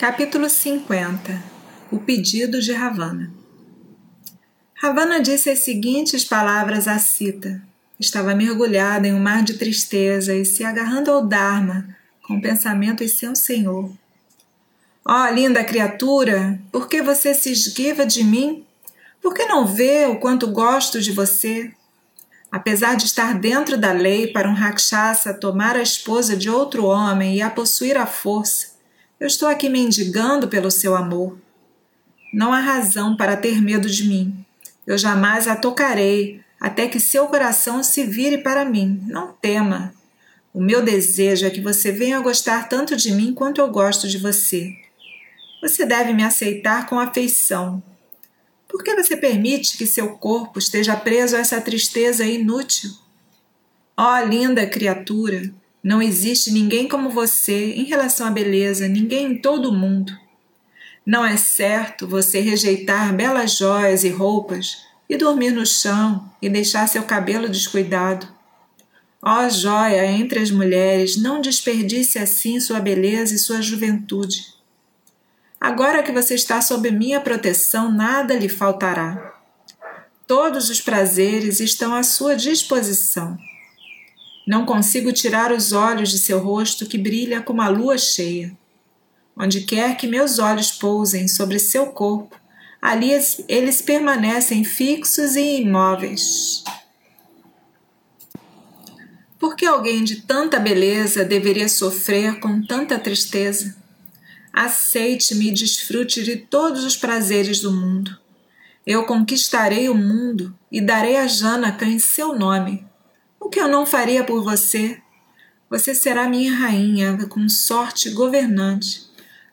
Capítulo 50 O pedido de Ravana Ravana disse as seguintes palavras a Sita. Estava mergulhada em um mar de tristeza e se agarrando ao Dharma, com pensamentos sem o Senhor. Ó oh, linda criatura, por que você se esquiva de mim? Por que não vê o quanto gosto de você? Apesar de estar dentro da lei para um rakshasa tomar a esposa de outro homem e a possuir à força, eu estou aqui mendigando pelo seu amor. Não há razão para ter medo de mim. Eu jamais a tocarei até que seu coração se vire para mim. Não tema. O meu desejo é que você venha gostar tanto de mim quanto eu gosto de você. Você deve me aceitar com afeição. Por que você permite que seu corpo esteja preso a essa tristeza inútil? Ó oh, linda criatura, não existe ninguém como você em relação à beleza, ninguém em todo o mundo. Não é certo você rejeitar belas joias e roupas e dormir no chão e deixar seu cabelo descuidado. Ó oh, joia entre as mulheres, não desperdice assim sua beleza e sua juventude. Agora que você está sob minha proteção, nada lhe faltará. Todos os prazeres estão à sua disposição. Não consigo tirar os olhos de seu rosto que brilha como a lua cheia. Onde quer que meus olhos pousem sobre seu corpo, ali eles permanecem fixos e imóveis. Por que alguém de tanta beleza deveria sofrer com tanta tristeza? Aceite-me e desfrute de todos os prazeres do mundo. Eu conquistarei o mundo e darei a Janaka em seu nome que eu não faria por você? Você será minha rainha, com sorte governante.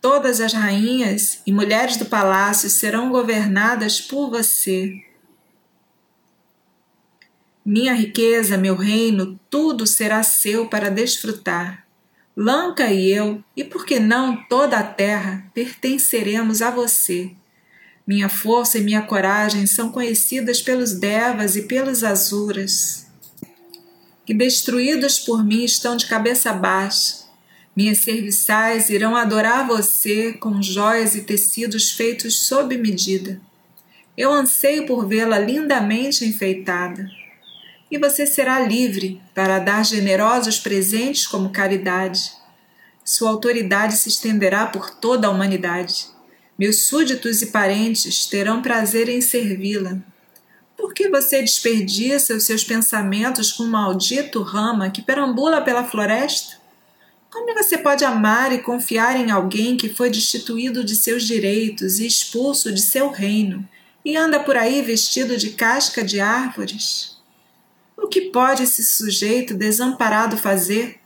Todas as rainhas e mulheres do palácio serão governadas por você. Minha riqueza, meu reino, tudo será seu para desfrutar. Lanka e eu, e por que não toda a terra, pertenceremos a você. Minha força e minha coragem são conhecidas pelos devas e pelos azuras que destruídos por mim estão de cabeça baixa. Minhas serviçais irão adorar você com joias e tecidos feitos sob medida. Eu anseio por vê-la lindamente enfeitada. E você será livre para dar generosos presentes como caridade. Sua autoridade se estenderá por toda a humanidade. Meus súditos e parentes terão prazer em servi-la. Por que você desperdiça os seus pensamentos com um maldito rama que perambula pela floresta? Como você pode amar e confiar em alguém que foi destituído de seus direitos e expulso de seu reino e anda por aí vestido de casca de árvores? O que pode esse sujeito desamparado fazer?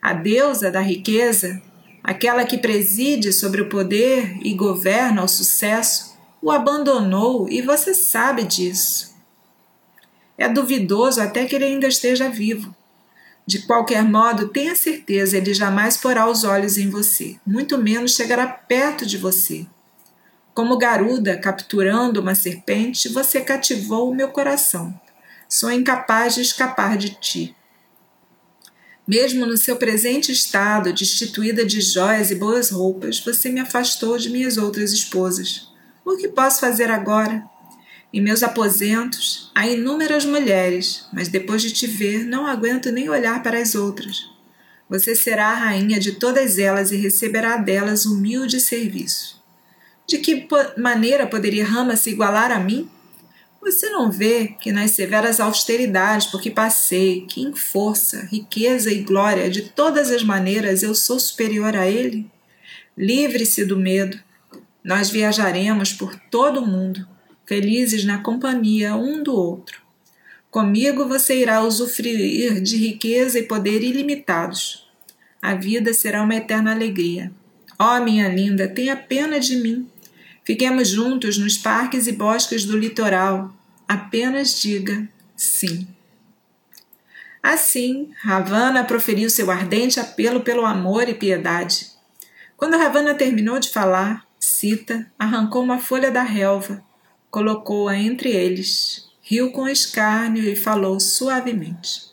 A deusa da riqueza, aquela que preside sobre o poder e governa o sucesso, o abandonou e você sabe disso. É duvidoso até que ele ainda esteja vivo. De qualquer modo, tenha certeza, ele jamais porá os olhos em você, muito menos chegará perto de você. Como garuda capturando uma serpente, você cativou o meu coração. Sou incapaz de escapar de ti. Mesmo no seu presente estado, destituída de joias e boas roupas, você me afastou de minhas outras esposas. O que posso fazer agora? Em meus aposentos há inúmeras mulheres, mas depois de te ver não aguento nem olhar para as outras. Você será a rainha de todas elas e receberá delas humilde serviço. De que maneira poderia Rama se igualar a mim? Você não vê que nas severas austeridades por que passei, que em força, riqueza e glória de todas as maneiras eu sou superior a ele? Livre-se do medo, nós viajaremos por todo o mundo, felizes na companhia um do outro. Comigo você irá usufruir de riqueza e poder ilimitados. A vida será uma eterna alegria. Ó oh, minha linda, tenha pena de mim. Fiquemos juntos nos parques e bosques do litoral. Apenas diga sim. Assim, Ravana proferiu seu ardente apelo pelo amor e piedade. Quando Ravana terminou de falar, Sita arrancou uma folha da relva, colocou-a entre eles, riu com escárnio e falou suavemente.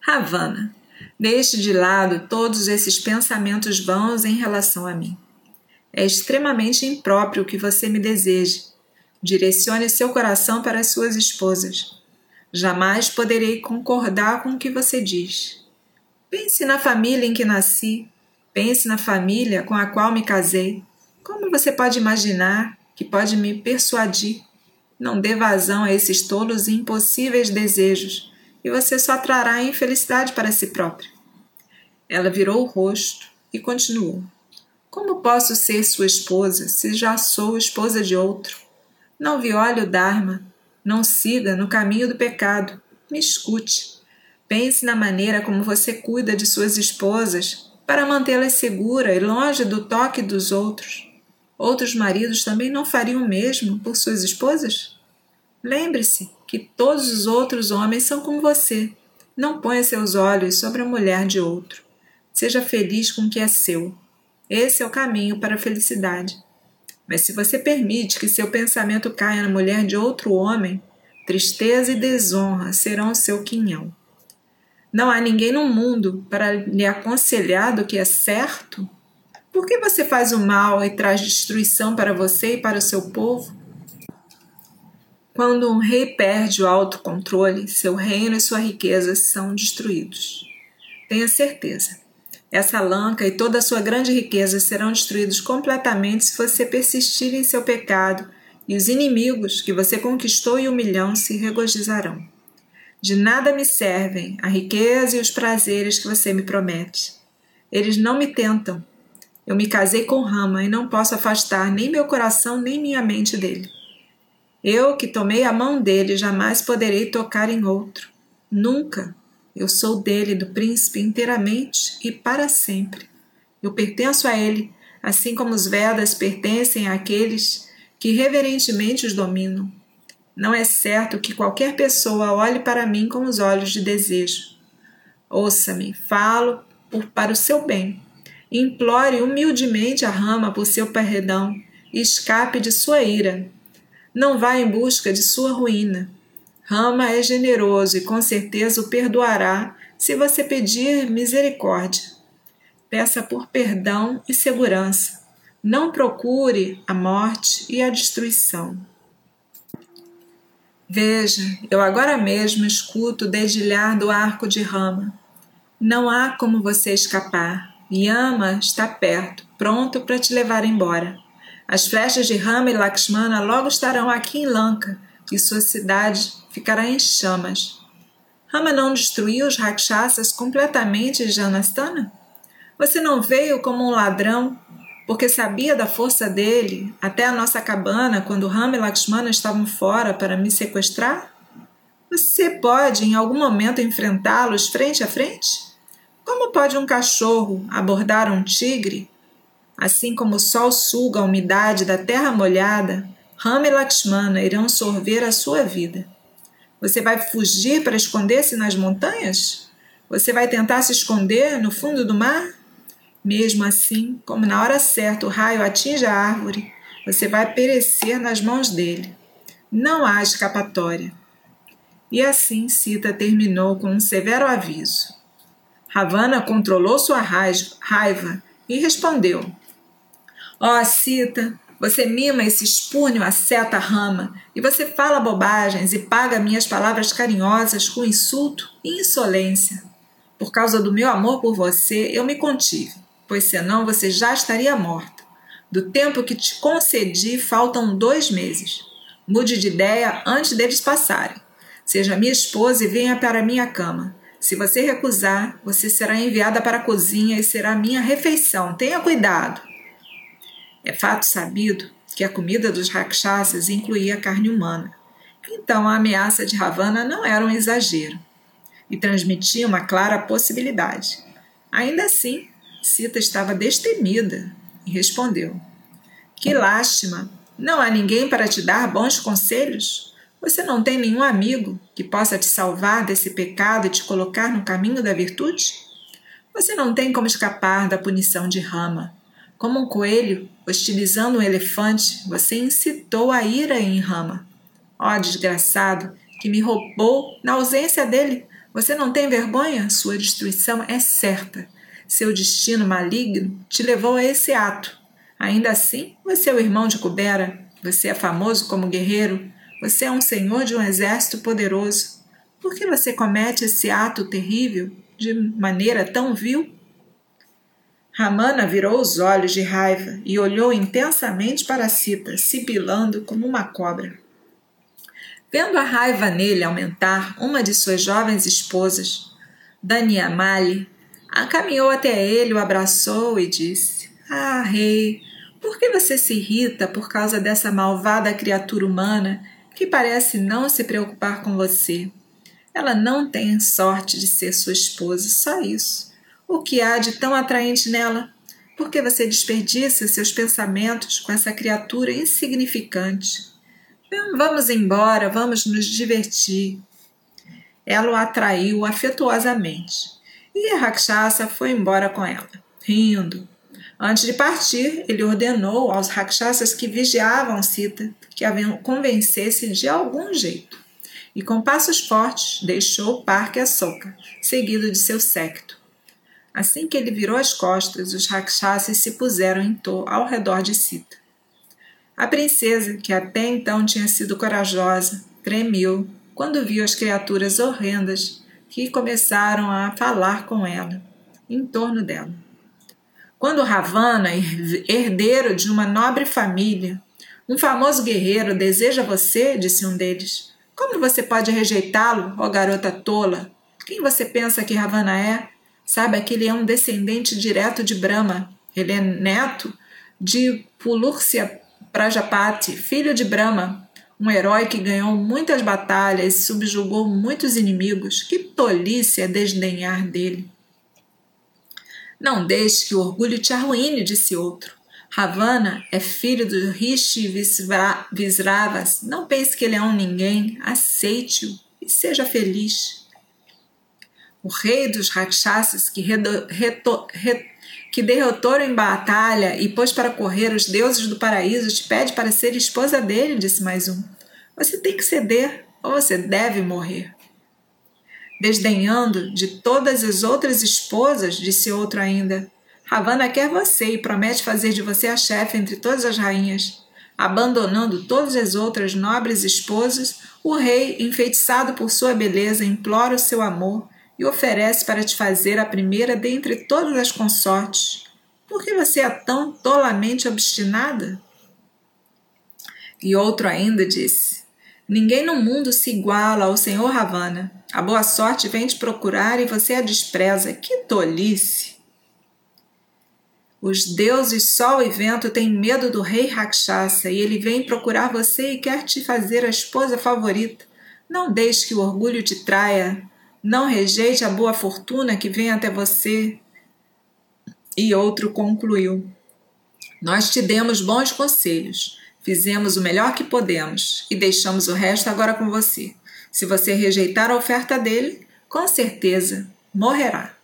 Ravana, Deixe de lado todos esses pensamentos vãos em relação a mim. É extremamente impróprio que você me deseje. Direcione seu coração para as suas esposas. Jamais poderei concordar com o que você diz. Pense na família em que nasci. Pense na família com a qual me casei. Como você pode imaginar que pode me persuadir? Não dê vazão a esses tolos e impossíveis desejos, e você só trará infelicidade para si própria. Ela virou o rosto e continuou. Como posso ser sua esposa se já sou esposa de outro? Não viole o Dharma, não siga no caminho do pecado. Me escute. Pense na maneira como você cuida de suas esposas para mantê-las seguras e longe do toque dos outros. Outros maridos também não fariam o mesmo por suas esposas? Lembre-se que todos os outros homens são como você. Não ponha seus olhos sobre a mulher de outro. Seja feliz com o que é seu. Esse é o caminho para a felicidade. Mas se você permite que seu pensamento caia na mulher de outro homem, tristeza e desonra serão o seu quinhão. Não há ninguém no mundo para lhe aconselhar do que é certo? Por que você faz o mal e traz destruição para você e para o seu povo? Quando um rei perde o autocontrole, seu reino e sua riqueza são destruídos. Tenha certeza. Essa lanca e toda a sua grande riqueza serão destruídos completamente se você persistir em seu pecado, e os inimigos que você conquistou e humilhou se regozijarão. De nada me servem a riqueza e os prazeres que você me promete. Eles não me tentam. Eu me casei com Rama e não posso afastar nem meu coração nem minha mente dele. Eu que tomei a mão dele jamais poderei tocar em outro. Nunca. Eu sou dele, do príncipe, inteiramente e para sempre. Eu pertenço a ele, assim como os Vedas pertencem àqueles que reverentemente os dominam. Não é certo que qualquer pessoa olhe para mim com os olhos de desejo. Ouça-me, falo por, para o seu bem. Implore humildemente a rama por seu perdão e escape de sua ira não vá em busca de sua ruína. Rama é generoso e com certeza o perdoará se você pedir misericórdia. Peça por perdão e segurança. Não procure a morte e a destruição. Veja, eu agora mesmo escuto o dedilhar do arco de Rama. Não há como você escapar. Yama está perto, pronto para te levar embora. As flechas de Rama e Lakshmana logo estarão aqui em Lanka e sua cidade ficará em chamas. Rama não destruiu os Rakshasas completamente Janastana? Você não veio como um ladrão porque sabia da força dele até a nossa cabana quando Rama e Lakshmana estavam fora para me sequestrar? Você pode em algum momento enfrentá-los frente a frente? Como pode um cachorro abordar um tigre Assim como o sol suga a umidade da terra molhada, Rama e Lakshmana irão sorver a sua vida. Você vai fugir para esconder-se nas montanhas? Você vai tentar se esconder no fundo do mar? Mesmo assim, como na hora certa o raio atinge a árvore, você vai perecer nas mãos dele. Não há escapatória. E assim Sita terminou com um severo aviso. Ravana controlou sua raiva e respondeu: Ó, oh, Cita, você mima esse espúnio a seta rama, e você fala bobagens e paga minhas palavras carinhosas com insulto e insolência. Por causa do meu amor por você, eu me contive, pois senão você já estaria morta. Do tempo que te concedi, faltam dois meses. Mude de ideia antes deles passarem. Seja minha esposa e venha para minha cama. Se você recusar, você será enviada para a cozinha e será minha refeição. Tenha cuidado. É fato sabido que a comida dos rakshasas incluía carne humana. Então a ameaça de Ravana não era um exagero e transmitia uma clara possibilidade. Ainda assim, Sita estava destemida e respondeu: Que lástima! Não há ninguém para te dar bons conselhos? Você não tem nenhum amigo que possa te salvar desse pecado e te colocar no caminho da virtude? Você não tem como escapar da punição de Rama. Como um coelho hostilizando um elefante, você incitou a ira em Rama. Ó oh, desgraçado, que me roubou, na ausência dele, Você não tem vergonha? Sua destruição é certa. Seu destino maligno te levou a esse ato. Ainda assim, você é o irmão de Cubera. Você é famoso como guerreiro. Você é um senhor de um exército poderoso. Por que você comete esse ato terrível de maneira tão vil? Ramana virou os olhos de raiva e olhou intensamente para Sita, sibilando como uma cobra. Vendo a raiva nele aumentar, uma de suas jovens esposas, Daniamali, caminhou até ele, o abraçou e disse: Ah, rei, por que você se irrita por causa dessa malvada criatura humana que parece não se preocupar com você? Ela não tem sorte de ser sua esposa, só isso. O que há de tão atraente nela? Por que você desperdiça seus pensamentos com essa criatura insignificante? Vamos embora, vamos nos divertir. Ela o atraiu afetuosamente e a Rakshasa foi embora com ela, rindo. Antes de partir, ele ordenou aos Rakshasas que vigiavam Sita que a convencessem de algum jeito. E com passos fortes deixou o parque Assoka, seguido de seu séquito. Assim que ele virou as costas, os rakshasas se puseram em torno ao redor de Sita. A princesa, que até então tinha sido corajosa, tremeu quando viu as criaturas horrendas que começaram a falar com ela, em torno dela. Quando Ravana, herdeiro de uma nobre família, um famoso guerreiro, deseja você, disse um deles, como você pode rejeitá-lo, ó garota tola? Quem você pensa que Ravana é? Sabe que ele é um descendente direto de Brahma. Ele é neto de Pulurcia Prajapati, filho de Brahma, um herói que ganhou muitas batalhas e subjugou muitos inimigos. Que tolice é desdenhar dele. Não deixe que o orgulho te arruine, disse outro. Ravana é filho do Rishi Visravas. Não pense que ele é um ninguém. Aceite-o e seja feliz o rei dos Rakshasas que, redo, reto, re, que derrotou em batalha e pôs para correr os deuses do paraíso, te pede para ser esposa dele, disse mais um. Você tem que ceder ou você deve morrer. Desdenhando de todas as outras esposas, disse outro ainda, Ravana quer você e promete fazer de você a chefe entre todas as rainhas. Abandonando todas as outras nobres esposas, o rei, enfeitiçado por sua beleza, implora o seu amor e oferece para te fazer a primeira dentre todas as consortes. Por que você é tão tolamente obstinada? E outro ainda disse: Ninguém no mundo se iguala ao senhor Ravana. A boa sorte vem te procurar e você a despreza. Que tolice! Os deuses Sol e Vento têm medo do rei Rakshasa e ele vem procurar você e quer te fazer a esposa favorita. Não deixe que o orgulho te traia. Não rejeite a boa fortuna que vem até você. E outro concluiu: Nós te demos bons conselhos, fizemos o melhor que podemos e deixamos o resto agora com você. Se você rejeitar a oferta dele, com certeza morrerá.